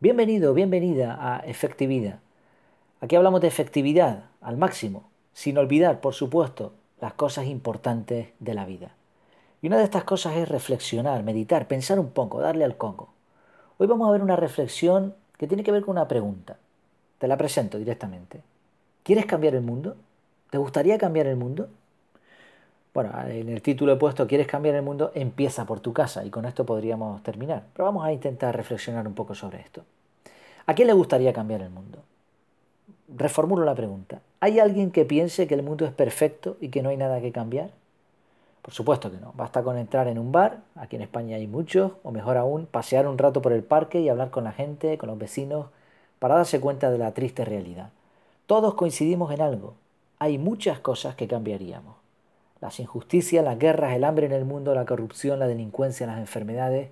Bienvenido, bienvenida a Efectividad. Aquí hablamos de efectividad al máximo, sin olvidar, por supuesto, las cosas importantes de la vida. Y una de estas cosas es reflexionar, meditar, pensar un poco, darle al coco. Hoy vamos a ver una reflexión que tiene que ver con una pregunta. Te la presento directamente. ¿Quieres cambiar el mundo? ¿Te gustaría cambiar el mundo? Bueno, en el título he puesto ¿Quieres cambiar el mundo? Empieza por tu casa y con esto podríamos terminar. Pero vamos a intentar reflexionar un poco sobre esto. ¿A quién le gustaría cambiar el mundo? Reformulo la pregunta. ¿Hay alguien que piense que el mundo es perfecto y que no hay nada que cambiar? Por supuesto que no. Basta con entrar en un bar, aquí en España hay muchos, o mejor aún, pasear un rato por el parque y hablar con la gente, con los vecinos, para darse cuenta de la triste realidad. Todos coincidimos en algo. Hay muchas cosas que cambiaríamos. Las injusticias, las guerras, el hambre en el mundo, la corrupción, la delincuencia, las enfermedades,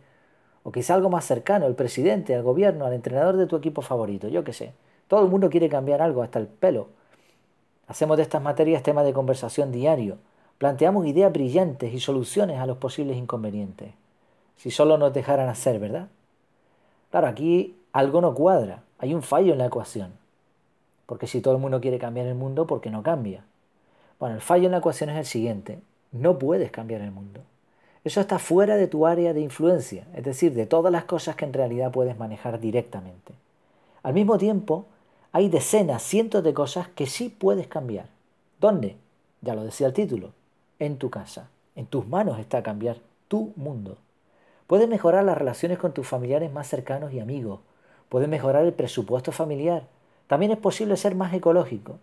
o quizá algo más cercano, el presidente, el gobierno, al entrenador de tu equipo favorito, yo qué sé. Todo el mundo quiere cambiar algo, hasta el pelo. Hacemos de estas materias tema de conversación diario. Planteamos ideas brillantes y soluciones a los posibles inconvenientes. Si solo nos dejaran hacer, ¿verdad? Claro, aquí algo no cuadra, hay un fallo en la ecuación. Porque si todo el mundo quiere cambiar el mundo, ¿por qué no cambia? Bueno, el fallo en la ecuación es el siguiente. No puedes cambiar el mundo. Eso está fuera de tu área de influencia, es decir, de todas las cosas que en realidad puedes manejar directamente. Al mismo tiempo, hay decenas, cientos de cosas que sí puedes cambiar. ¿Dónde? Ya lo decía el título, en tu casa. En tus manos está cambiar tu mundo. Puedes mejorar las relaciones con tus familiares más cercanos y amigos. Puedes mejorar el presupuesto familiar. También es posible ser más ecológico.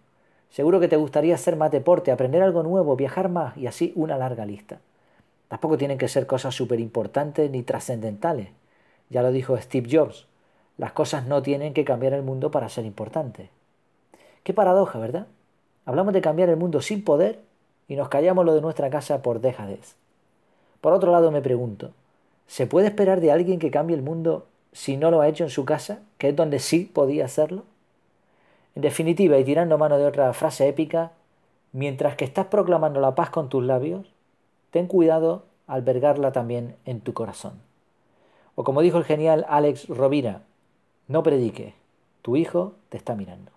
Seguro que te gustaría hacer más deporte, aprender algo nuevo, viajar más y así una larga lista. Tampoco tienen que ser cosas súper importantes ni trascendentales. Ya lo dijo Steve Jobs, las cosas no tienen que cambiar el mundo para ser importantes. Qué paradoja, ¿verdad? Hablamos de cambiar el mundo sin poder y nos callamos lo de nuestra casa por dejadez. Por otro lado me pregunto, ¿se puede esperar de alguien que cambie el mundo si no lo ha hecho en su casa, que es donde sí podía hacerlo? En definitiva, y tirando mano de otra frase épica, mientras que estás proclamando la paz con tus labios, ten cuidado albergarla también en tu corazón. O como dijo el genial Alex Rovira, no predique, tu hijo te está mirando.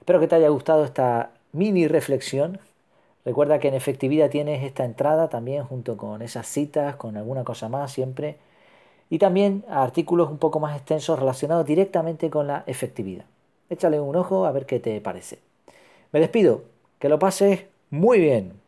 Espero que te haya gustado esta mini reflexión. Recuerda que en efectividad tienes esta entrada también junto con esas citas, con alguna cosa más siempre. Y también artículos un poco más extensos relacionados directamente con la efectividad. Échale un ojo a ver qué te parece. Me despido. Que lo pases muy bien.